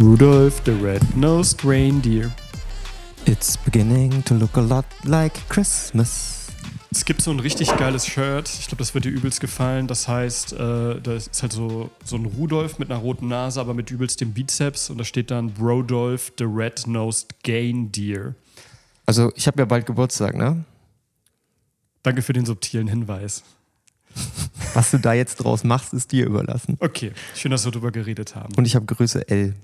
Rudolph the Red-Nosed Reindeer. It's beginning to look a lot like Christmas. Es gibt so ein richtig geiles Shirt. Ich glaube, das wird dir übelst gefallen. Das heißt, äh, das ist halt so, so ein Rudolph mit einer roten Nase, aber mit übelst dem Bizeps. Und da steht dann Rodolph the Red-Nosed Gaindeer. Also, ich habe ja bald Geburtstag, ne? Danke für den subtilen Hinweis. Was du da jetzt draus machst, ist dir überlassen. Okay, schön, dass wir darüber geredet haben. Und ich habe Größe L.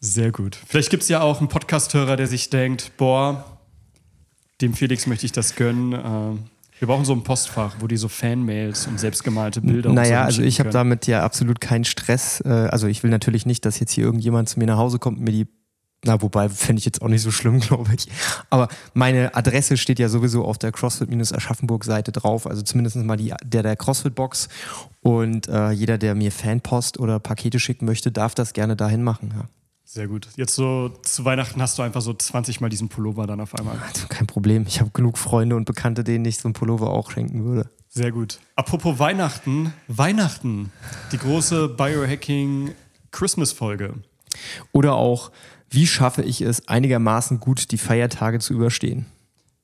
Sehr gut. Vielleicht gibt es ja auch einen Podcast-Hörer, der sich denkt, boah, dem Felix möchte ich das gönnen. Äh, wir brauchen so ein Postfach, wo die so Fanmails und selbstgemalte Bilder Naja, so also ich habe damit ja absolut keinen Stress. Äh, Also ich will natürlich nicht, dass jetzt hier irgendjemand zu mir nach Hause kommt und mir die. Na, wobei fände ich jetzt auch nicht so schlimm, glaube ich. Aber meine Adresse steht ja sowieso auf der CrossFit-Aschaffenburg-Seite drauf. Also zumindest mal die, der der CrossFit-Box. Und äh, jeder, der mir Fanpost oder Pakete schicken möchte, darf das gerne dahin machen. Ja. Sehr gut. Jetzt so zu Weihnachten hast du einfach so 20 Mal diesen Pullover dann auf einmal. Also kein Problem. Ich habe genug Freunde und Bekannte, denen ich so einen Pullover auch schenken würde. Sehr gut. Apropos Weihnachten, Weihnachten, die große Biohacking Christmas-Folge. Oder auch, wie schaffe ich es, einigermaßen gut die Feiertage zu überstehen?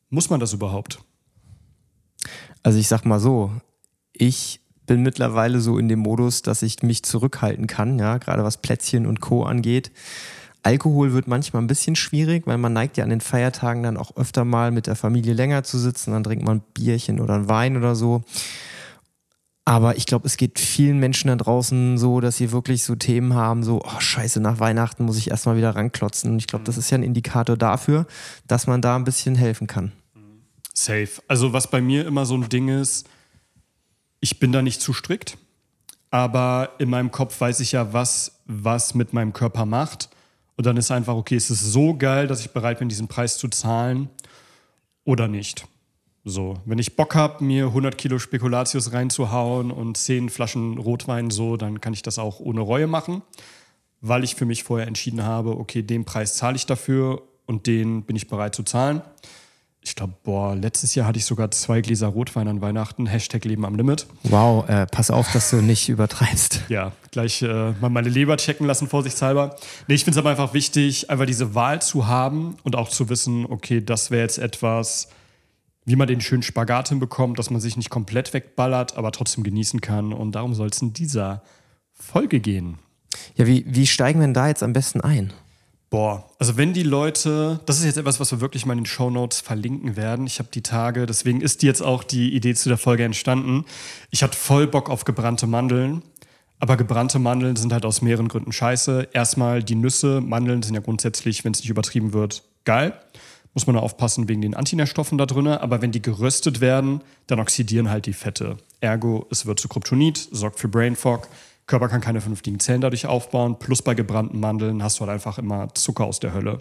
Muss man das überhaupt? Also ich sag mal so, ich bin mittlerweile so in dem Modus, dass ich mich zurückhalten kann, ja, gerade was Plätzchen und Co. angeht. Alkohol wird manchmal ein bisschen schwierig, weil man neigt ja an den Feiertagen dann auch öfter mal mit der Familie länger zu sitzen, dann trinkt man ein Bierchen oder ein Wein oder so. Aber ich glaube, es geht vielen Menschen da draußen so, dass sie wirklich so Themen haben, so, oh scheiße, nach Weihnachten muss ich erstmal wieder ranklotzen. Und ich glaube, das ist ja ein Indikator dafür, dass man da ein bisschen helfen kann. Safe. Also was bei mir immer so ein Ding ist, ich bin da nicht zu strikt, aber in meinem Kopf weiß ich ja, was was mit meinem Körper macht. Und dann ist einfach, okay, es ist so geil, dass ich bereit bin, diesen Preis zu zahlen oder nicht. So, wenn ich Bock habe, mir 100 Kilo Spekulatius reinzuhauen und 10 Flaschen Rotwein so, dann kann ich das auch ohne Reue machen, weil ich für mich vorher entschieden habe, okay, den Preis zahle ich dafür und den bin ich bereit zu zahlen. Ich glaube, boah, letztes Jahr hatte ich sogar zwei Gläser Rotwein an Weihnachten. Hashtag Leben am Limit. Wow, äh, pass auf, dass du nicht übertreibst. Ja, gleich äh, mal meine Leber checken lassen, vorsichtshalber. Nee, ich finde es aber einfach wichtig, einfach diese Wahl zu haben und auch zu wissen, okay, das wäre jetzt etwas, wie man den schönen Spagat hinbekommt, dass man sich nicht komplett wegballert, aber trotzdem genießen kann. Und darum soll es in dieser Folge gehen. Ja, wie, wie steigen wir denn da jetzt am besten ein? Boah, also wenn die Leute, das ist jetzt etwas, was wir wirklich mal in den Shownotes verlinken werden. Ich habe die Tage, deswegen ist jetzt auch die Idee zu der Folge entstanden. Ich hatte voll Bock auf gebrannte Mandeln, aber gebrannte Mandeln sind halt aus mehreren Gründen scheiße. Erstmal die Nüsse, Mandeln sind ja grundsätzlich, wenn es nicht übertrieben wird, geil. Muss man aufpassen wegen den Antinährstoffen da drin. Aber wenn die geröstet werden, dann oxidieren halt die Fette. Ergo, es wird zu Kryptonit, sorgt für Brain Fog. Körper kann keine vernünftigen Zellen dadurch aufbauen. Plus bei gebrannten Mandeln hast du halt einfach immer Zucker aus der Hölle.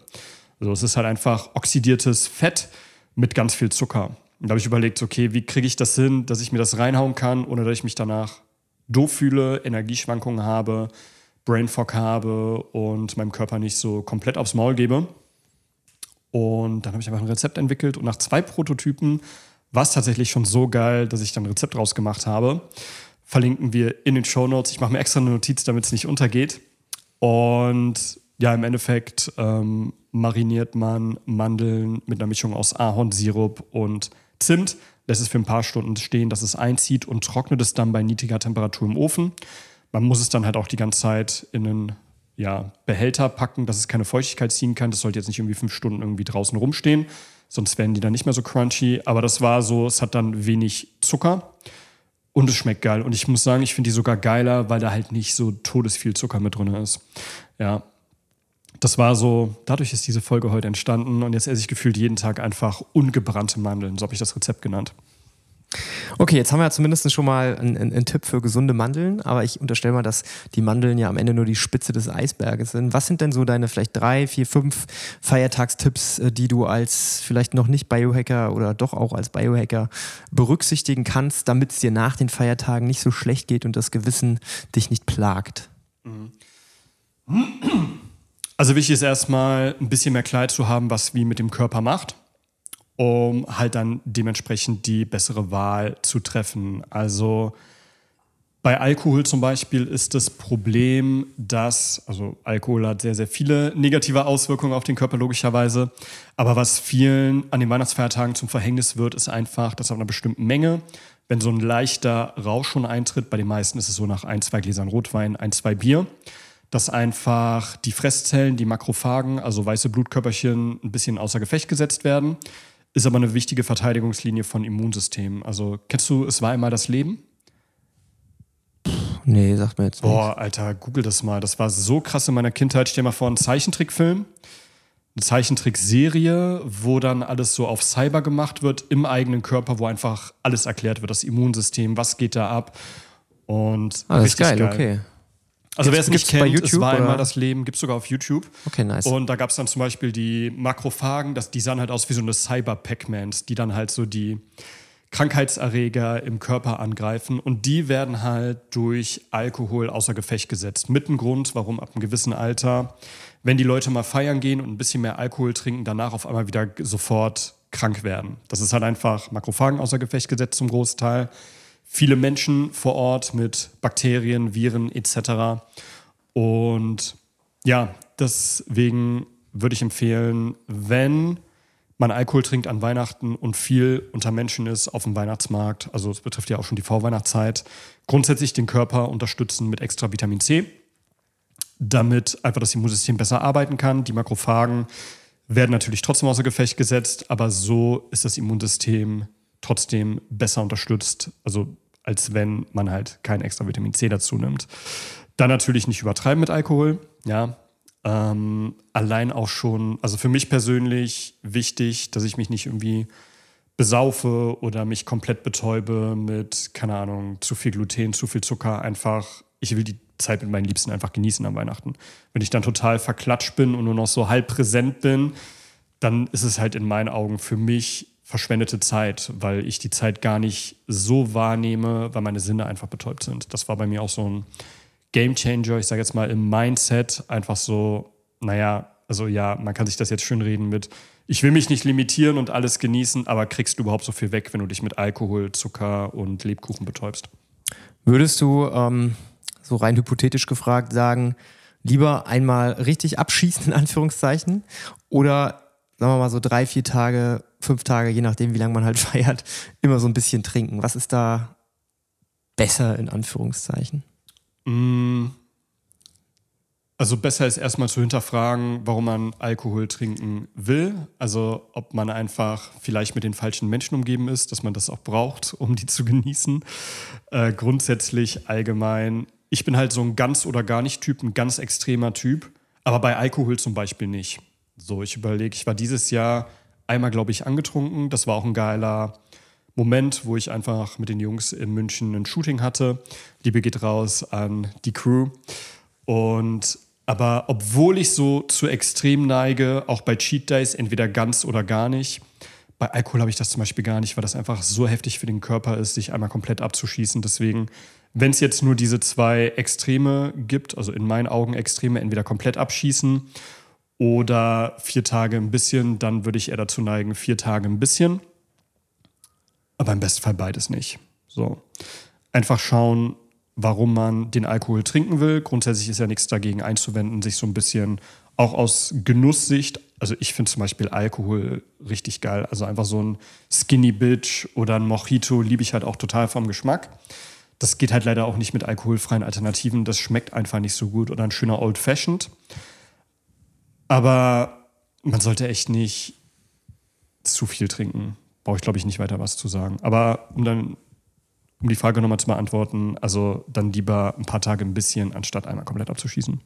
Also es ist halt einfach oxidiertes Fett mit ganz viel Zucker. Und da habe ich überlegt, okay, wie kriege ich das hin, dass ich mir das reinhauen kann, ohne dass ich mich danach doof fühle, Energieschwankungen habe, Brain Fog habe und meinem Körper nicht so komplett aufs Maul gebe. Und dann habe ich einfach ein Rezept entwickelt und nach zwei Prototypen war es tatsächlich schon so geil, dass ich dann ein Rezept rausgemacht habe. Verlinken wir in den Show Notes. Ich mache mir extra eine Notiz, damit es nicht untergeht. Und ja, im Endeffekt ähm, mariniert man Mandeln mit einer Mischung aus Ahornsirup und Zimt, lässt es für ein paar Stunden stehen, dass es einzieht und trocknet es dann bei niedriger Temperatur im Ofen. Man muss es dann halt auch die ganze Zeit in einen ja, Behälter packen, dass es keine Feuchtigkeit ziehen kann. Das sollte jetzt nicht irgendwie fünf Stunden irgendwie draußen rumstehen, sonst werden die dann nicht mehr so crunchy. Aber das war so, es hat dann wenig Zucker und es schmeckt geil. Und ich muss sagen, ich finde die sogar geiler, weil da halt nicht so todesviel Zucker mit drin ist. Ja. Das war so, dadurch ist diese Folge heute entstanden und jetzt esse ich gefühlt jeden Tag einfach ungebrannte Mandeln. So habe ich das Rezept genannt. Okay, jetzt haben wir zumindest schon mal einen, einen, einen Tipp für gesunde Mandeln, aber ich unterstelle mal, dass die Mandeln ja am Ende nur die Spitze des Eisberges sind. Was sind denn so deine vielleicht drei, vier, fünf Feiertagstipps, äh, die du als vielleicht noch nicht Biohacker oder doch auch als Biohacker berücksichtigen kannst, damit es dir nach den Feiertagen nicht so schlecht geht und das Gewissen dich nicht plagt? Also wichtig ist erstmal ein bisschen mehr Kleid zu haben, was wie mit dem Körper macht um halt dann dementsprechend die bessere Wahl zu treffen. Also Bei Alkohol zum Beispiel ist das Problem, dass, also Alkohol hat sehr, sehr viele negative Auswirkungen auf den Körper logischerweise, aber was vielen an den Weihnachtsfeiertagen zum Verhängnis wird, ist einfach, dass auf einer bestimmten Menge, wenn so ein leichter Rausch schon eintritt, bei den meisten ist es so nach ein, zwei Gläsern Rotwein, ein, zwei Bier, dass einfach die Fresszellen, die Makrophagen, also weiße Blutkörperchen, ein bisschen außer Gefecht gesetzt werden. Ist aber eine wichtige Verteidigungslinie von Immunsystemen. Also kennst du, es war einmal das Leben? Nee, sagt mir jetzt nicht. Boah, Alter, google das mal. Das war so krass in meiner Kindheit. Stell dir mal vor, ein Zeichentrickfilm, eine Zeichentrickserie, wo dann alles so auf Cyber gemacht wird, im eigenen Körper, wo einfach alles erklärt wird, das Immunsystem, was geht da ab. Und alles geil, geil, okay. Also wer es nicht kennt, YouTube, es war oder? einmal das Leben, gibt es sogar auf YouTube. Okay, nice. Und da gab es dann zum Beispiel die Makrophagen, das, die sahen halt aus wie so eine Cyber-Pac-Mans, die dann halt so die Krankheitserreger im Körper angreifen. Und die werden halt durch Alkohol außer Gefecht gesetzt. Mit dem Grund, warum ab einem gewissen Alter, wenn die Leute mal feiern gehen und ein bisschen mehr Alkohol trinken, danach auf einmal wieder sofort krank werden. Das ist halt einfach Makrophagen außer Gefecht gesetzt zum Großteil viele Menschen vor Ort mit Bakterien, Viren etc. Und ja, deswegen würde ich empfehlen, wenn man Alkohol trinkt an Weihnachten und viel unter Menschen ist auf dem Weihnachtsmarkt, also es betrifft ja auch schon die Vorweihnachtszeit, grundsätzlich den Körper unterstützen mit extra Vitamin C, damit einfach das Immunsystem besser arbeiten kann. Die Makrophagen werden natürlich trotzdem außer Gefecht gesetzt, aber so ist das Immunsystem trotzdem besser unterstützt, also als wenn man halt kein extra Vitamin C dazu nimmt. Dann natürlich nicht übertreiben mit Alkohol, ja. Ähm, allein auch schon, also für mich persönlich wichtig, dass ich mich nicht irgendwie besaufe oder mich komplett betäube mit, keine Ahnung, zu viel Gluten, zu viel Zucker. Einfach, ich will die Zeit mit meinen Liebsten einfach genießen am Weihnachten. Wenn ich dann total verklatscht bin und nur noch so halb präsent bin, dann ist es halt in meinen Augen für mich verschwendete Zeit, weil ich die Zeit gar nicht so wahrnehme, weil meine Sinne einfach betäubt sind. Das war bei mir auch so ein Game Changer, ich sage jetzt mal im Mindset, einfach so, naja, also ja, man kann sich das jetzt schön reden mit, ich will mich nicht limitieren und alles genießen, aber kriegst du überhaupt so viel weg, wenn du dich mit Alkohol, Zucker und Lebkuchen betäubst? Würdest du, ähm, so rein hypothetisch gefragt, sagen, lieber einmal richtig abschießen, in Anführungszeichen, oder sagen wir mal so drei, vier Tage, fünf Tage, je nachdem, wie lange man halt feiert, immer so ein bisschen trinken. Was ist da besser in Anführungszeichen? Mm. Also besser ist erstmal zu hinterfragen, warum man Alkohol trinken will. Also ob man einfach vielleicht mit den falschen Menschen umgeben ist, dass man das auch braucht, um die zu genießen. Äh, grundsätzlich allgemein. Ich bin halt so ein ganz oder gar nicht Typ, ein ganz extremer Typ. Aber bei Alkohol zum Beispiel nicht. So, ich überlege, ich war dieses Jahr einmal, glaube ich, angetrunken. Das war auch ein geiler Moment, wo ich einfach mit den Jungs in München ein Shooting hatte. Liebe geht raus an die Crew. Und aber obwohl ich so zu extrem neige, auch bei Cheat Days, entweder ganz oder gar nicht, bei Alkohol habe ich das zum Beispiel gar nicht, weil das einfach so heftig für den Körper ist, sich einmal komplett abzuschießen. Deswegen, wenn es jetzt nur diese zwei Extreme gibt, also in meinen Augen Extreme, entweder komplett abschießen oder vier Tage ein bisschen, dann würde ich eher dazu neigen, vier Tage ein bisschen. Aber im Bestfall beides nicht. So. Einfach schauen, warum man den Alkohol trinken will. Grundsätzlich ist ja nichts dagegen einzuwenden, sich so ein bisschen auch aus Genusssicht, also ich finde zum Beispiel Alkohol richtig geil. Also einfach so ein Skinny Bitch oder ein Mojito liebe ich halt auch total vom Geschmack. Das geht halt leider auch nicht mit alkoholfreien Alternativen. Das schmeckt einfach nicht so gut. Oder ein schöner Old Fashioned. Aber man sollte echt nicht zu viel trinken. Brauche ich, glaube ich, nicht weiter was zu sagen. Aber um dann, um die Frage nochmal zu beantworten, also dann lieber ein paar Tage ein bisschen, anstatt einmal komplett abzuschießen.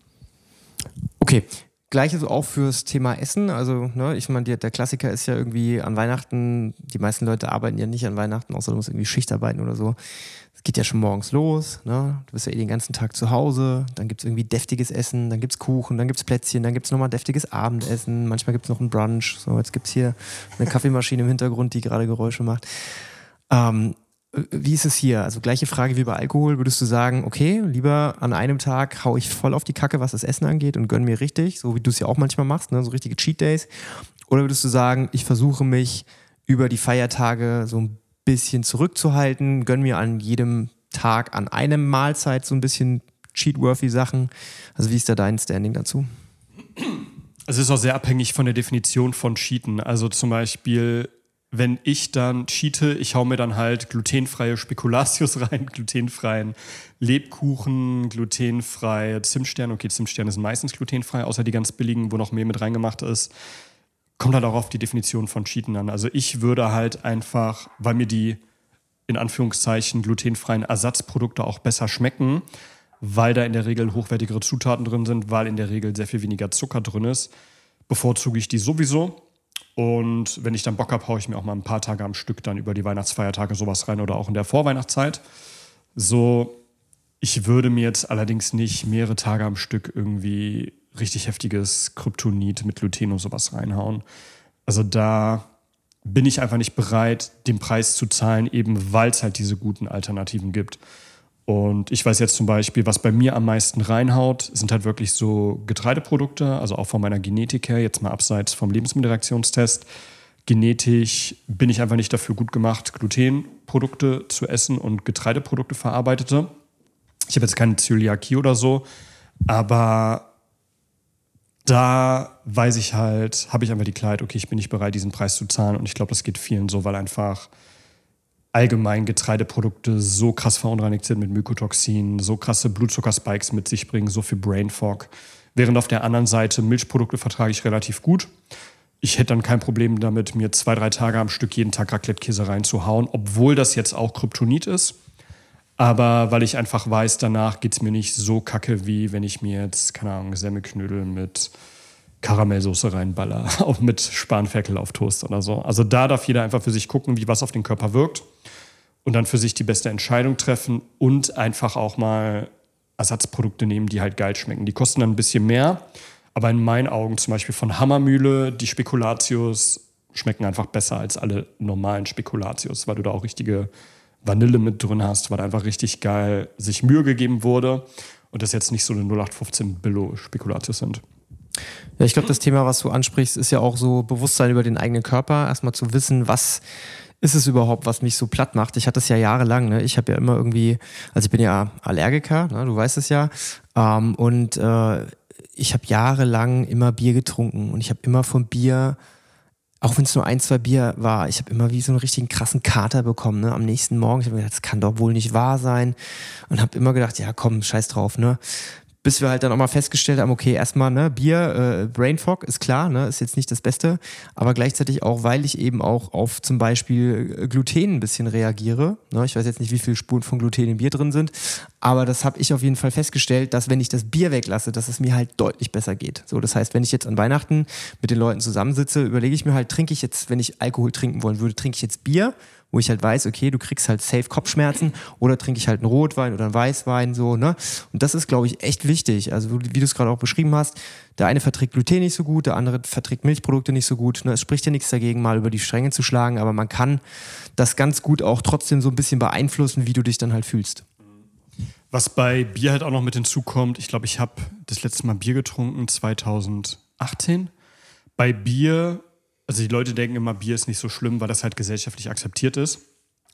Okay. Gleiches auch fürs Thema Essen. Also, ne, ich meine, der Klassiker ist ja irgendwie an Weihnachten, die meisten Leute arbeiten ja nicht an Weihnachten, außer du musst irgendwie Schicht arbeiten oder so es geht ja schon morgens los, ne? Du bist ja eh den ganzen Tag zu Hause, dann gibt es irgendwie deftiges Essen, dann gibt es Kuchen, dann gibt es Plätzchen, dann gibt es nochmal deftiges Abendessen, manchmal gibt es noch einen Brunch. So, jetzt gibt es hier eine Kaffeemaschine im Hintergrund, die gerade Geräusche macht. Ähm, wie ist es hier? Also gleiche Frage wie bei Alkohol. Würdest du sagen, okay, lieber an einem Tag hau ich voll auf die Kacke, was das Essen angeht und gönn mir richtig, so wie du es ja auch manchmal machst, ne? so richtige Cheat Days? Oder würdest du sagen, ich versuche mich über die Feiertage so ein bisschen zurückzuhalten, gönn mir an jedem Tag an einem Mahlzeit so ein bisschen cheat-worthy Sachen? Also wie ist da dein Standing dazu? Es ist auch sehr abhängig von der Definition von Cheaten. Also zum Beispiel, wenn ich dann cheate, ich hau mir dann halt glutenfreie Spekulatius rein, glutenfreien Lebkuchen, glutenfreie Zimtsterne. Okay, Zimtsterne sind meistens glutenfrei, außer die ganz billigen, wo noch mehr mit reingemacht ist. Kommt halt auch auf die Definition von Cheaten an. Also ich würde halt einfach, weil mir die in Anführungszeichen glutenfreien Ersatzprodukte auch besser schmecken, weil da in der Regel hochwertigere Zutaten drin sind, weil in der Regel sehr viel weniger Zucker drin ist, bevorzuge ich die sowieso. Und wenn ich dann Bock habe, haue ich mir auch mal ein paar Tage am Stück dann über die Weihnachtsfeiertage sowas rein oder auch in der Vorweihnachtszeit. So, ich würde mir jetzt allerdings nicht mehrere Tage am Stück irgendwie richtig heftiges Kryptonit mit Gluten und sowas reinhauen. Also da bin ich einfach nicht bereit, den Preis zu zahlen, eben weil es halt diese guten Alternativen gibt. Und ich weiß jetzt zum Beispiel, was bei mir am meisten reinhaut, sind halt wirklich so Getreideprodukte, also auch von meiner Genetik her, jetzt mal abseits vom Lebensmittelreaktionstest. Genetisch bin ich einfach nicht dafür gut gemacht, Glutenprodukte zu essen und Getreideprodukte verarbeitete. Ich habe jetzt keine Zöliakie oder so, aber da weiß ich halt, habe ich einfach die Klarheit, okay, ich bin nicht bereit, diesen Preis zu zahlen. Und ich glaube, das geht vielen so, weil einfach allgemein Getreideprodukte so krass verunreinigt sind mit Mykotoxinen, so krasse Blutzuckerspikes mit sich bringen, so viel Brain Fog. Während auf der anderen Seite Milchprodukte vertrage ich relativ gut. Ich hätte dann kein Problem damit, mir zwei, drei Tage am Stück jeden Tag Raclette-Käse reinzuhauen, obwohl das jetzt auch Kryptonit ist. Aber weil ich einfach weiß, danach geht es mir nicht so kacke, wie wenn ich mir jetzt, keine Ahnung, Semmelknödel mit Karamellsoße reinballer, auch mit Spanferkel auf Toast oder so. Also da darf jeder einfach für sich gucken, wie was auf den Körper wirkt und dann für sich die beste Entscheidung treffen und einfach auch mal Ersatzprodukte nehmen, die halt geil schmecken. Die kosten dann ein bisschen mehr, aber in meinen Augen zum Beispiel von Hammermühle, die Spekulatius schmecken einfach besser als alle normalen Spekulatius, weil du da auch richtige Vanille mit drin hast, weil einfach richtig geil sich Mühe gegeben wurde und das jetzt nicht so eine 0815 Billo Spekulatius sind. Ja, ich glaube, das Thema, was du ansprichst, ist ja auch so Bewusstsein über den eigenen Körper. Erstmal zu wissen, was ist es überhaupt, was mich so platt macht? Ich hatte es ja jahrelang. Ne? Ich habe ja immer irgendwie, also ich bin ja Allergiker, ne? du weißt es ja. Ähm, und äh, ich habe jahrelang immer Bier getrunken und ich habe immer vom Bier, auch wenn es nur ein, zwei Bier war, ich habe immer wie so einen richtigen krassen Kater bekommen. Ne? Am nächsten Morgen, ich habe mir gedacht, das kann doch wohl nicht wahr sein. Und habe immer gedacht, ja komm, scheiß drauf. Ne? Bis wir halt dann auch mal festgestellt haben, okay, erstmal, ne, Bier, äh, Brain Fog ist klar, ne, ist jetzt nicht das Beste, aber gleichzeitig auch, weil ich eben auch auf zum Beispiel äh, Gluten ein bisschen reagiere. Ne, ich weiß jetzt nicht, wie viele Spuren von Gluten im Bier drin sind, aber das habe ich auf jeden Fall festgestellt, dass wenn ich das Bier weglasse, dass es mir halt deutlich besser geht. So, das heißt, wenn ich jetzt an Weihnachten mit den Leuten zusammensitze, überlege ich mir halt, trinke ich jetzt, wenn ich Alkohol trinken wollen würde, trinke ich jetzt Bier wo ich halt weiß, okay, du kriegst halt safe Kopfschmerzen oder trinke ich halt einen Rotwein oder einen Weißwein, so, ne? Und das ist, glaube ich, echt wichtig. Also, wie du es gerade auch beschrieben hast, der eine verträgt Gluten nicht so gut, der andere verträgt Milchprodukte nicht so gut. Ne? Es spricht ja nichts dagegen, mal über die Stränge zu schlagen, aber man kann das ganz gut auch trotzdem so ein bisschen beeinflussen, wie du dich dann halt fühlst. Was bei Bier halt auch noch mit hinzukommt, ich glaube, ich habe das letzte Mal Bier getrunken 2018. Bei Bier also die Leute denken immer, Bier ist nicht so schlimm, weil das halt gesellschaftlich akzeptiert ist.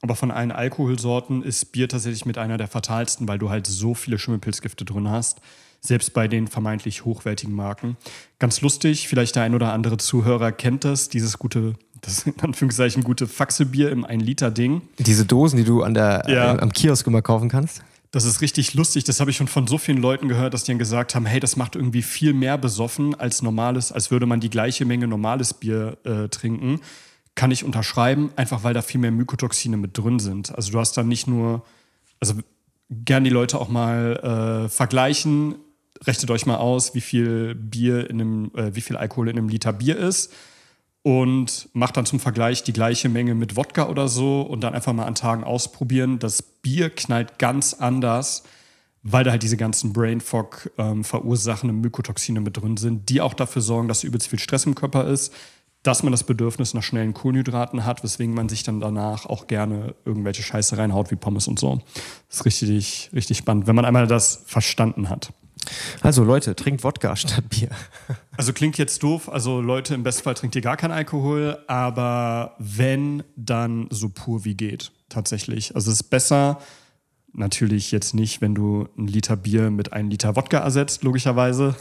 Aber von allen Alkoholsorten ist Bier tatsächlich mit einer der fatalsten, weil du halt so viele Schimmelpilzgifte drin hast. Selbst bei den vermeintlich hochwertigen Marken. Ganz lustig, vielleicht der ein oder andere Zuhörer kennt das, dieses gute, das in Anführungszeichen gute Faxebier im 1-Liter-Ding. Diese Dosen, die du an der, ja. äh, am Kiosk immer kaufen kannst? Das ist richtig lustig. Das habe ich schon von so vielen Leuten gehört, dass die dann gesagt haben: Hey, das macht irgendwie viel mehr besoffen als normales, als würde man die gleiche Menge normales Bier äh, trinken. Kann ich unterschreiben, einfach weil da viel mehr Mykotoxine mit drin sind. Also du hast dann nicht nur, also gern die Leute auch mal äh, vergleichen. Rechnet euch mal aus, wie viel Bier in einem, äh, wie viel Alkohol in einem Liter Bier ist und macht dann zum Vergleich die gleiche Menge mit Wodka oder so und dann einfach mal an Tagen ausprobieren. Das Bier knallt ganz anders, weil da halt diese ganzen Brain Fog ähm, verursachenden Mykotoxine mit drin sind, die auch dafür sorgen, dass übelst viel Stress im Körper ist, dass man das Bedürfnis nach schnellen Kohlenhydraten hat, weswegen man sich dann danach auch gerne irgendwelche Scheiße reinhaut wie Pommes und so. Das ist richtig, richtig spannend, wenn man einmal das verstanden hat. Also Leute, trinkt Wodka statt Bier. Also klingt jetzt doof. Also Leute, im Bestfall trinkt ihr gar keinen Alkohol, aber wenn, dann so pur wie geht. Tatsächlich. Also es ist besser, natürlich jetzt nicht, wenn du ein Liter Bier mit einem Liter Wodka ersetzt, logischerweise.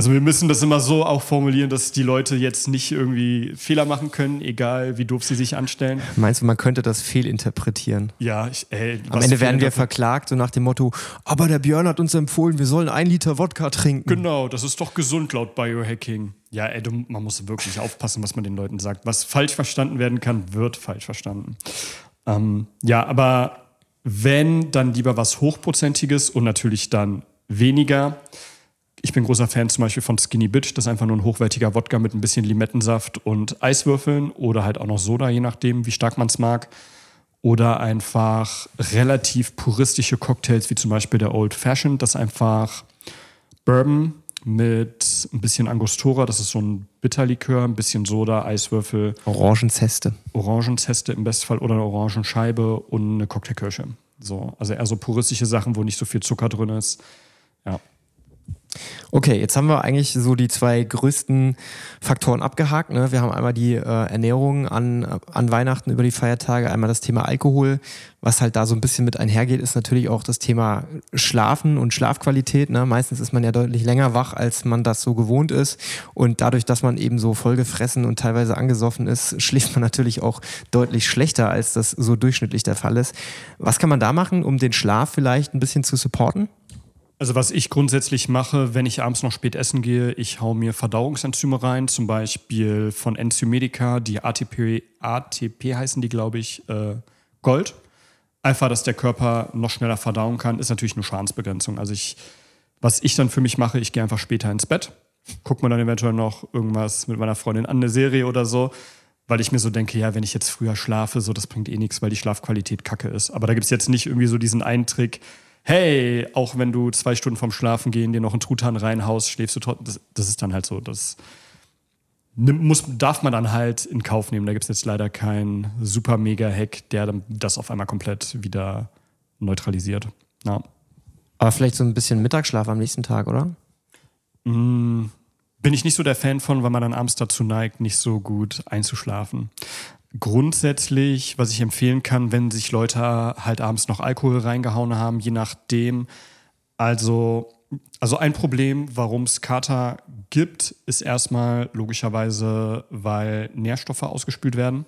Also wir müssen das immer so auch formulieren, dass die Leute jetzt nicht irgendwie Fehler machen können, egal wie doof sie sich anstellen. Meinst du, man könnte das fehlinterpretieren? Ja, ich, ey, Am Ende werden wir verklagt, so nach dem Motto, aber der Björn hat uns empfohlen, wir sollen ein Liter Wodka trinken. Genau, das ist doch gesund laut Biohacking. Ja, ey, du, man muss wirklich aufpassen, was man den Leuten sagt. Was falsch verstanden werden kann, wird falsch verstanden. Ähm, ja, aber wenn, dann lieber was Hochprozentiges und natürlich dann weniger ich bin großer Fan zum Beispiel von Skinny Bitch. Das ist einfach nur ein hochwertiger Wodka mit ein bisschen Limettensaft und Eiswürfeln oder halt auch noch Soda, je nachdem, wie stark man es mag. Oder einfach relativ puristische Cocktails, wie zum Beispiel der Old Fashioned. Das ist einfach Bourbon mit ein bisschen Angostura. Das ist so ein Bitterlikör, ein bisschen Soda, Eiswürfel. Orangenzeste. Orangenzeste im Bestfall oder eine Orangenscheibe und eine Cocktailkirsche. So, also eher so puristische Sachen, wo nicht so viel Zucker drin ist. Ja. Okay, jetzt haben wir eigentlich so die zwei größten Faktoren abgehakt. Ne? Wir haben einmal die äh, Ernährung an, an Weihnachten über die Feiertage, einmal das Thema Alkohol. Was halt da so ein bisschen mit einhergeht, ist natürlich auch das Thema Schlafen und Schlafqualität. Ne? Meistens ist man ja deutlich länger wach, als man das so gewohnt ist. Und dadurch, dass man eben so vollgefressen und teilweise angesoffen ist, schläft man natürlich auch deutlich schlechter, als das so durchschnittlich der Fall ist. Was kann man da machen, um den Schlaf vielleicht ein bisschen zu supporten? Also was ich grundsätzlich mache, wenn ich abends noch spät essen gehe, ich hau mir Verdauungsenzyme rein, zum Beispiel von Enzymedica, die ATP, ATP heißen die, glaube ich, äh, Gold. Einfach, dass der Körper noch schneller verdauen kann, ist natürlich nur Schadensbegrenzung. Also ich, was ich dann für mich mache, ich gehe einfach später ins Bett, gucke mir dann eventuell noch irgendwas mit meiner Freundin an, eine Serie oder so, weil ich mir so denke, ja, wenn ich jetzt früher schlafe, so das bringt eh nichts, weil die Schlafqualität kacke ist. Aber da gibt es jetzt nicht irgendwie so diesen einen Trick, hey, auch wenn du zwei Stunden vorm Schlafen gehen dir noch einen Truthahn reinhaust, schläfst du trotzdem. Das, das, ist dann halt so. Das muss, darf man dann halt in Kauf nehmen. Da gibt es jetzt leider keinen super mega Hack, der dann das auf einmal komplett wieder neutralisiert. Ja. Aber vielleicht so ein bisschen Mittagsschlaf am nächsten Tag, oder? Mm, bin ich nicht so der Fan von, weil man dann abends dazu neigt, nicht so gut einzuschlafen. Grundsätzlich, was ich empfehlen kann, wenn sich Leute halt abends noch Alkohol reingehauen haben, je nachdem. Also, also ein Problem, warum es Kater gibt, ist erstmal logischerweise, weil Nährstoffe ausgespült werden.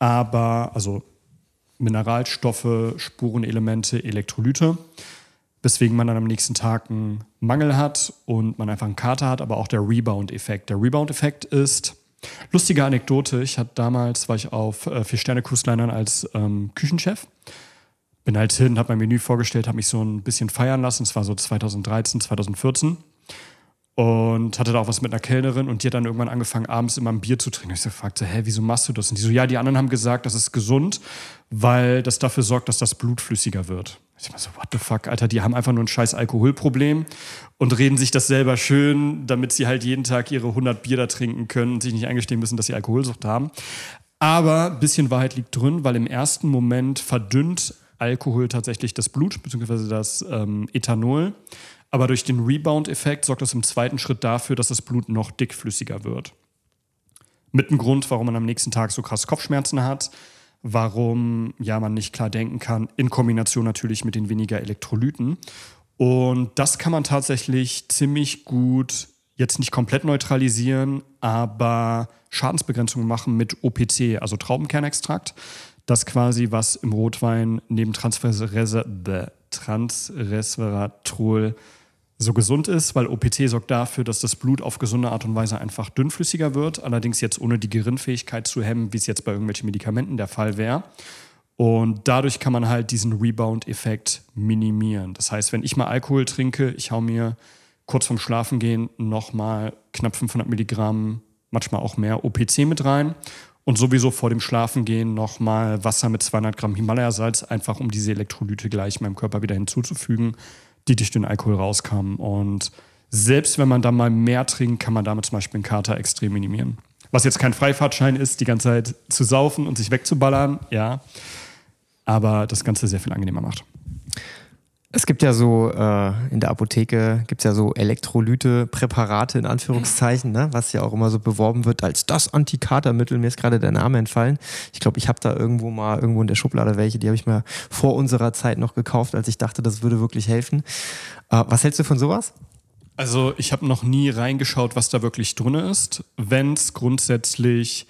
Aber, also Mineralstoffe, Spurenelemente, Elektrolyte. Weswegen man dann am nächsten Tag einen Mangel hat und man einfach einen Kater hat, aber auch der Rebound-Effekt. Der Rebound-Effekt ist, Lustige Anekdote, ich hatte damals, war ich auf äh, Vier-Sterne-Cruise-Linern als ähm, Küchenchef. Bin halt hin, habe mein Menü vorgestellt, habe mich so ein bisschen feiern lassen. Es war so 2013, 2014. Und hatte da auch was mit einer Kellnerin und die hat dann irgendwann angefangen, abends immer ein Bier zu trinken. Ich so fragte, hä, wieso machst du das? Und die so, ja, die anderen haben gesagt, das ist gesund, weil das dafür sorgt, dass das Blut flüssiger wird. Ich war so, what the fuck, Alter, die haben einfach nur ein scheiß Alkoholproblem und reden sich das selber schön, damit sie halt jeden Tag ihre 100 Bier da trinken können und sich nicht eingestehen müssen, dass sie Alkoholsucht haben. Aber ein bisschen Wahrheit liegt drin, weil im ersten Moment verdünnt Alkohol tatsächlich das Blut, beziehungsweise das ähm, Ethanol. Aber durch den Rebound-Effekt sorgt das im zweiten Schritt dafür, dass das Blut noch dickflüssiger wird. Mit dem Grund, warum man am nächsten Tag so krass Kopfschmerzen hat, warum ja man nicht klar denken kann, in Kombination natürlich mit den weniger Elektrolyten. Und das kann man tatsächlich ziemlich gut jetzt nicht komplett neutralisieren, aber Schadensbegrenzung machen mit OPC, also Traubenkernextrakt. Das quasi, was im Rotwein neben Transresveratrol so gesund ist, weil OPC sorgt dafür, dass das Blut auf gesunde Art und Weise einfach dünnflüssiger wird. Allerdings jetzt ohne die Gerinnfähigkeit zu hemmen, wie es jetzt bei irgendwelchen Medikamenten der Fall wäre. Und dadurch kann man halt diesen Rebound-Effekt minimieren. Das heißt, wenn ich mal Alkohol trinke, ich hau mir kurz vorm Schlafengehen nochmal knapp 500 Milligramm, manchmal auch mehr OPC mit rein. Und sowieso vor dem Schlafengehen nochmal Wasser mit 200 Gramm Himalaya-Salz, einfach um diese Elektrolyte gleich meinem Körper wieder hinzuzufügen die durch den Alkohol rauskamen. Und selbst wenn man dann mal mehr trinkt, kann man damit zum Beispiel einen Kater extrem minimieren. Was jetzt kein Freifahrtschein ist, die ganze Zeit zu saufen und sich wegzuballern, ja. Aber das Ganze sehr viel angenehmer macht. Es gibt ja so, äh, in der Apotheke gibt es ja so Elektrolyte-Präparate in Anführungszeichen, ne? was ja auch immer so beworben wird als das Antikatermittel. Mir ist gerade der Name entfallen. Ich glaube, ich habe da irgendwo mal irgendwo in der Schublade welche, die habe ich mir vor unserer Zeit noch gekauft, als ich dachte, das würde wirklich helfen. Äh, was hältst du von sowas? Also ich habe noch nie reingeschaut, was da wirklich drin ist. Wenn es grundsätzlich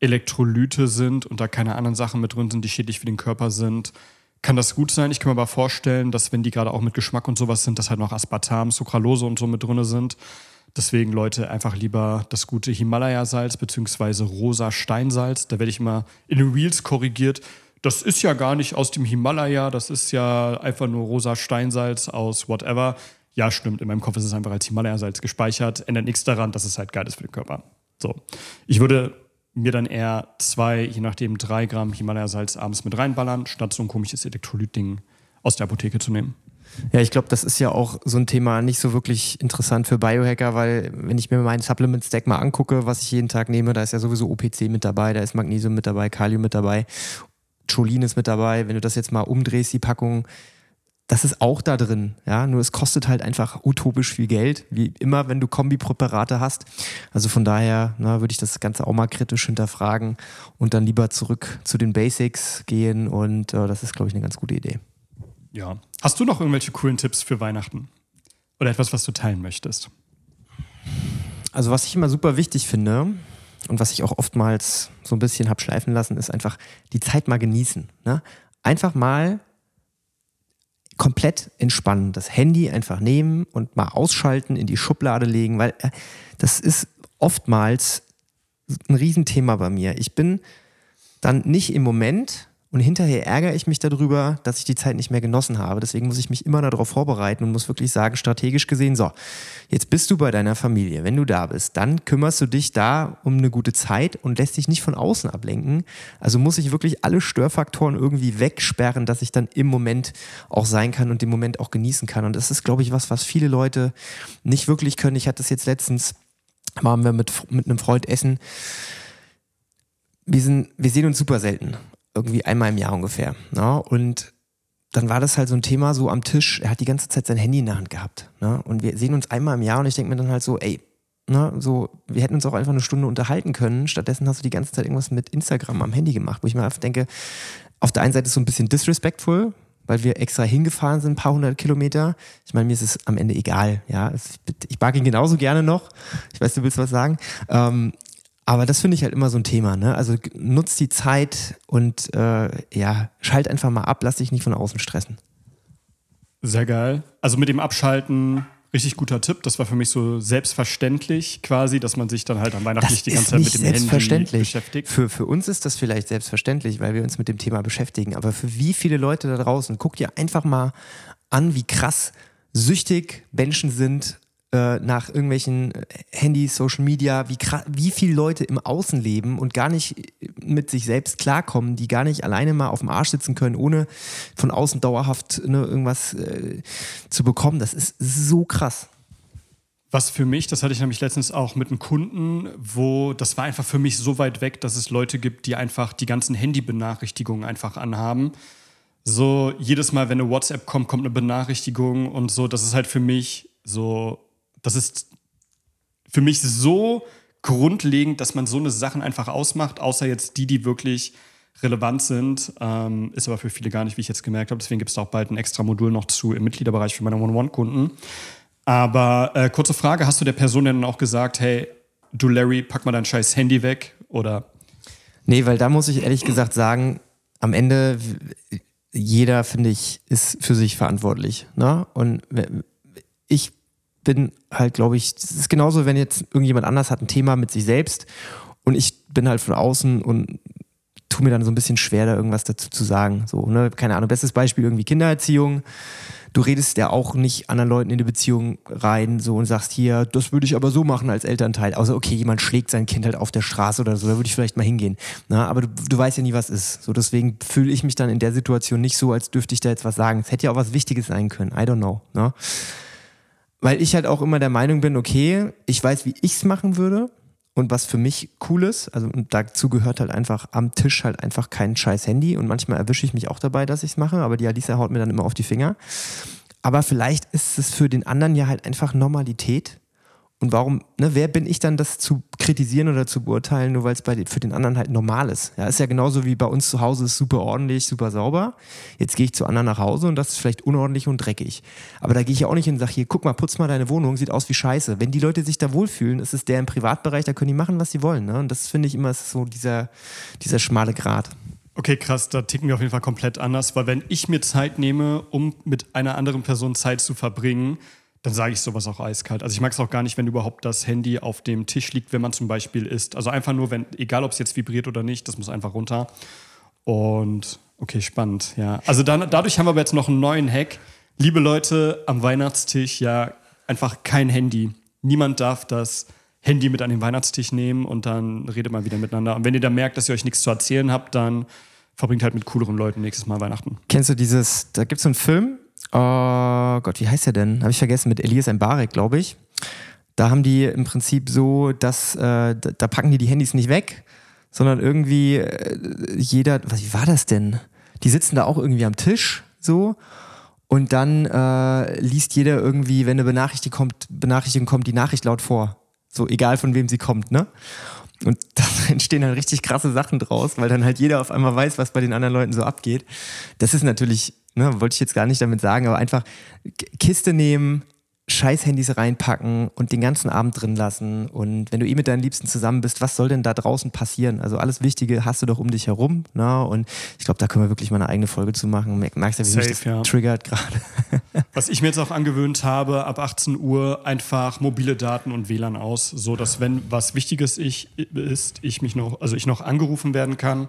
Elektrolyte sind und da keine anderen Sachen mit drin sind, die schädlich für den Körper sind, kann das gut sein. Ich kann mir aber vorstellen, dass wenn die gerade auch mit Geschmack und sowas sind, dass halt noch Aspartam, Sucralose und so mit drin sind. Deswegen Leute einfach lieber das gute Himalaya-Salz beziehungsweise rosa Steinsalz. Da werde ich immer in den Reels korrigiert. Das ist ja gar nicht aus dem Himalaya, das ist ja einfach nur rosa Steinsalz aus whatever. Ja, stimmt, in meinem Kopf ist es einfach als Himalaya-Salz gespeichert. Ändert nichts daran, dass es halt geil ist für den Körper. So. Ich würde mir dann eher zwei, je nachdem drei Gramm Himalaya-Salz abends mit reinballern, statt so ein komisches Elektrolytding aus der Apotheke zu nehmen. Ja, ich glaube, das ist ja auch so ein Thema nicht so wirklich interessant für Biohacker, weil wenn ich mir meinen Supplement-Stack mal angucke, was ich jeden Tag nehme, da ist ja sowieso OPC mit dabei, da ist Magnesium mit dabei, Kalium mit dabei, Cholin ist mit dabei. Wenn du das jetzt mal umdrehst, die Packung, das ist auch da drin, ja, nur es kostet halt einfach utopisch viel Geld, wie immer, wenn du Kombipräparate hast. Also von daher na, würde ich das Ganze auch mal kritisch hinterfragen und dann lieber zurück zu den Basics gehen und äh, das ist, glaube ich, eine ganz gute Idee. Ja. Hast du noch irgendwelche coolen Tipps für Weihnachten? Oder etwas, was du teilen möchtest? Also was ich immer super wichtig finde und was ich auch oftmals so ein bisschen hab schleifen lassen, ist einfach die Zeit mal genießen. Ne? Einfach mal komplett entspannen, das Handy einfach nehmen und mal ausschalten, in die Schublade legen, weil äh, das ist oftmals ein Riesenthema bei mir. Ich bin dann nicht im Moment und hinterher ärgere ich mich darüber, dass ich die Zeit nicht mehr genossen habe. Deswegen muss ich mich immer darauf vorbereiten und muss wirklich sagen, strategisch gesehen, so, jetzt bist du bei deiner Familie. Wenn du da bist, dann kümmerst du dich da um eine gute Zeit und lässt dich nicht von außen ablenken. Also muss ich wirklich alle Störfaktoren irgendwie wegsperren, dass ich dann im Moment auch sein kann und den Moment auch genießen kann. Und das ist, glaube ich, was, was viele Leute nicht wirklich können. Ich hatte das jetzt letztens, waren wir mit, mit einem Freund essen. Wir, sind, wir sehen uns super selten irgendwie einmal im Jahr ungefähr. Ne? Und dann war das halt so ein Thema so am Tisch. Er hat die ganze Zeit sein Handy in der Hand gehabt. Ne? Und wir sehen uns einmal im Jahr und ich denke mir dann halt so, ey, ne, so, wir hätten uns auch einfach eine Stunde unterhalten können. Stattdessen hast du die ganze Zeit irgendwas mit Instagram am Handy gemacht, wo ich mir einfach denke, auf der einen Seite ist es so ein bisschen disrespectful, weil wir extra hingefahren sind, ein paar hundert Kilometer. Ich meine, mir ist es am Ende egal. Ja, ich mag ihn genauso gerne noch. Ich weiß, du willst was sagen. Ähm, aber das finde ich halt immer so ein Thema. Ne? Also nutzt die Zeit und äh, ja, schalt einfach mal ab, lass dich nicht von außen stressen. Sehr geil. Also mit dem Abschalten richtig guter Tipp. Das war für mich so selbstverständlich quasi, dass man sich dann halt am Weihnachten nicht die ganze Zeit mit dem Handy beschäftigt. Für, für uns ist das vielleicht selbstverständlich, weil wir uns mit dem Thema beschäftigen. Aber für wie viele Leute da draußen, guck dir einfach mal an, wie krass süchtig Menschen sind äh, nach irgendwelchen äh, Handys, Social Media, wie, wie viele Leute im Außen leben und gar nicht äh, mit sich selbst klarkommen, die gar nicht alleine mal auf dem Arsch sitzen können, ohne von außen dauerhaft ne, irgendwas äh, zu bekommen. Das ist so krass. Was für mich, das hatte ich nämlich letztens auch mit einem Kunden, wo das war einfach für mich so weit weg, dass es Leute gibt, die einfach die ganzen Handybenachrichtigungen einfach anhaben. So jedes Mal, wenn eine WhatsApp kommt, kommt eine Benachrichtigung und so. Das ist halt für mich so das ist für mich so grundlegend, dass man so eine Sachen einfach ausmacht, außer jetzt die, die wirklich relevant sind. Ähm, ist aber für viele gar nicht, wie ich jetzt gemerkt habe. Deswegen gibt es auch bald ein extra Modul noch zu im Mitgliederbereich für meine One-on-One-Kunden. Aber äh, kurze Frage: Hast du der Person denn auch gesagt, hey, du Larry, pack mal dein scheiß Handy weg? Oder? Nee, weil da muss ich ehrlich gesagt sagen, am Ende, jeder, finde ich, ist für sich verantwortlich. Ne? Und ich bin halt, glaube ich, das ist genauso, wenn jetzt irgendjemand anders hat ein Thema mit sich selbst und ich bin halt von außen und tue mir dann so ein bisschen schwer, da irgendwas dazu zu sagen. So, ne? Keine Ahnung, bestes Beispiel irgendwie Kindererziehung. Du redest ja auch nicht anderen Leuten in die Beziehung rein so und sagst hier, das würde ich aber so machen als Elternteil. Außer okay, jemand schlägt sein Kind halt auf der Straße oder so, da würde ich vielleicht mal hingehen. Na, aber du, du weißt ja nie, was ist. So deswegen fühle ich mich dann in der Situation nicht so, als dürfte ich da jetzt was sagen. Es hätte ja auch was Wichtiges sein können. I don't know. Ne? Weil ich halt auch immer der Meinung bin, okay, ich weiß, wie ich es machen würde und was für mich cool ist. Also und dazu gehört halt einfach am Tisch halt einfach kein scheiß Handy und manchmal erwische ich mich auch dabei, dass ich es mache, aber die Alisa haut mir dann immer auf die Finger. aber vielleicht ist es für den anderen ja halt einfach Normalität. Und warum, ne, wer bin ich dann, das zu kritisieren oder zu beurteilen, nur weil es für den anderen halt normal ist? Ja, ist ja genauso wie bei uns zu Hause ist super ordentlich, super sauber. Jetzt gehe ich zu anderen nach Hause und das ist vielleicht unordentlich und dreckig. Aber da gehe ich ja auch nicht hin und sage, hier, guck mal, putz mal deine Wohnung, sieht aus wie Scheiße. Wenn die Leute sich da wohlfühlen, ist es der im Privatbereich, da können die machen, was sie wollen. Ne? Und das finde ich immer so dieser, dieser schmale Grat. Okay, krass, da ticken wir auf jeden Fall komplett anders, weil wenn ich mir Zeit nehme, um mit einer anderen Person Zeit zu verbringen, dann sage ich sowas auch eiskalt. Also ich mag es auch gar nicht, wenn überhaupt das Handy auf dem Tisch liegt, wenn man zum Beispiel isst. Also einfach nur, wenn, egal ob es jetzt vibriert oder nicht, das muss einfach runter. Und okay, spannend, ja. Also dann, dadurch haben wir aber jetzt noch einen neuen Hack. Liebe Leute, am Weihnachtstisch, ja, einfach kein Handy. Niemand darf das Handy mit an den Weihnachtstisch nehmen und dann redet man wieder miteinander. Und wenn ihr dann merkt, dass ihr euch nichts zu erzählen habt, dann verbringt halt mit cooleren Leuten nächstes Mal Weihnachten. Kennst du dieses, da gibt es so einen Film, oh Gott, wie heißt der denn? Habe ich vergessen, mit Elias Mbarek, glaube ich. Da haben die im Prinzip so, dass äh, da packen die die Handys nicht weg, sondern irgendwie äh, jeder, was, wie war das denn? Die sitzen da auch irgendwie am Tisch so und dann äh, liest jeder irgendwie, wenn eine Benachrichtigung kommt, Benachrichtigung kommt, die Nachricht laut vor. So egal von wem sie kommt, ne? Und da entstehen dann richtig krasse Sachen draus, weil dann halt jeder auf einmal weiß, was bei den anderen Leuten so abgeht. Das ist natürlich, ne, wollte ich jetzt gar nicht damit sagen, aber einfach Kiste nehmen, Scheiß-Handys reinpacken und den ganzen Abend drin lassen. Und wenn du eh mit deinen Liebsten zusammen bist, was soll denn da draußen passieren? Also alles Wichtige hast du doch um dich herum. Ne? Und ich glaube, da können wir wirklich mal eine eigene Folge zu machen. Merkst ja, wie Safe, mich das ja. triggert gerade. Was ich mir jetzt auch angewöhnt habe, ab 18 Uhr einfach mobile Daten und WLAN aus, so dass wenn was Wichtiges ich, ist, ich mich noch, also ich noch angerufen werden kann.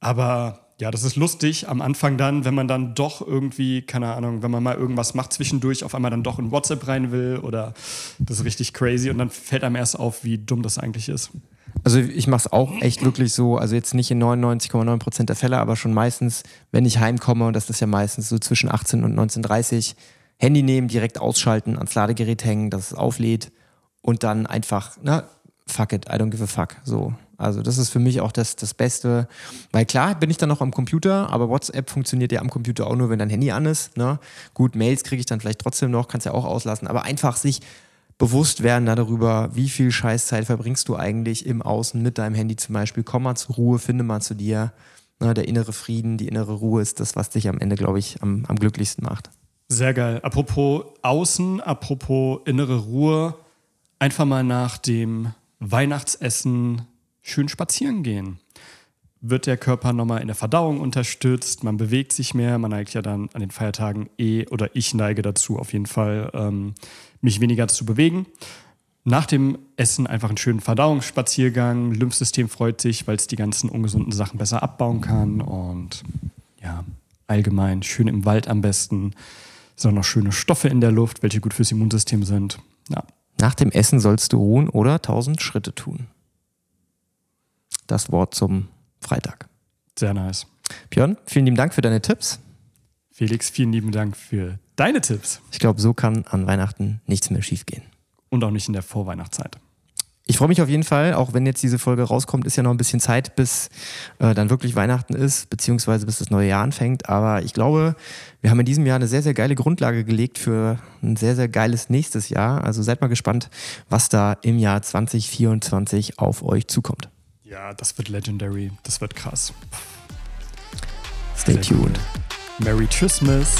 Aber ja, das ist lustig am Anfang dann, wenn man dann doch irgendwie, keine Ahnung, wenn man mal irgendwas macht zwischendurch, auf einmal dann doch in WhatsApp rein will oder das ist richtig crazy und dann fällt einem erst auf, wie dumm das eigentlich ist. Also ich mache es auch echt wirklich so, also jetzt nicht in 99,9 Prozent der Fälle, aber schon meistens, wenn ich heimkomme, und das ist ja meistens so zwischen 18 und 19.30 Handy nehmen, direkt ausschalten, ans Ladegerät hängen, dass es auflädt und dann einfach, na, fuck it, I don't give a fuck, so. Also das ist für mich auch das, das Beste. Weil klar bin ich dann noch am Computer, aber WhatsApp funktioniert ja am Computer auch nur, wenn dein Handy an ist. Ne? Gut, Mails kriege ich dann vielleicht trotzdem noch, kannst ja auch auslassen. Aber einfach sich bewusst werden darüber, wie viel Scheißzeit verbringst du eigentlich im Außen mit deinem Handy zum Beispiel. Komm mal zur Ruhe, finde mal zu dir. Ne? Der innere Frieden, die innere Ruhe ist das, was dich am Ende, glaube ich, am, am glücklichsten macht. Sehr geil. Apropos Außen, apropos innere Ruhe, einfach mal nach dem Weihnachtsessen schön spazieren gehen. Wird der Körper nochmal in der Verdauung unterstützt, man bewegt sich mehr, man neigt ja dann an den Feiertagen eh, oder ich neige dazu auf jeden Fall, ähm, mich weniger zu bewegen. Nach dem Essen einfach einen schönen Verdauungsspaziergang, Lymphsystem freut sich, weil es die ganzen ungesunden Sachen besser abbauen kann und ja, allgemein schön im Wald am besten. Sind auch noch schöne Stoffe in der Luft, welche gut fürs Immunsystem sind. Ja. Nach dem Essen sollst du ruhen oder tausend Schritte tun das Wort zum Freitag. Sehr nice. Björn, vielen lieben Dank für deine Tipps. Felix, vielen lieben Dank für deine Tipps. Ich glaube, so kann an Weihnachten nichts mehr schiefgehen. Und auch nicht in der Vorweihnachtszeit. Ich freue mich auf jeden Fall, auch wenn jetzt diese Folge rauskommt, ist ja noch ein bisschen Zeit, bis äh, dann wirklich Weihnachten ist, beziehungsweise bis das neue Jahr anfängt. Aber ich glaube, wir haben in diesem Jahr eine sehr, sehr geile Grundlage gelegt für ein sehr, sehr geiles nächstes Jahr. Also seid mal gespannt, was da im Jahr 2024 auf euch zukommt. Ja, das wird legendary. Das wird krass. Stay tuned. Merry Christmas.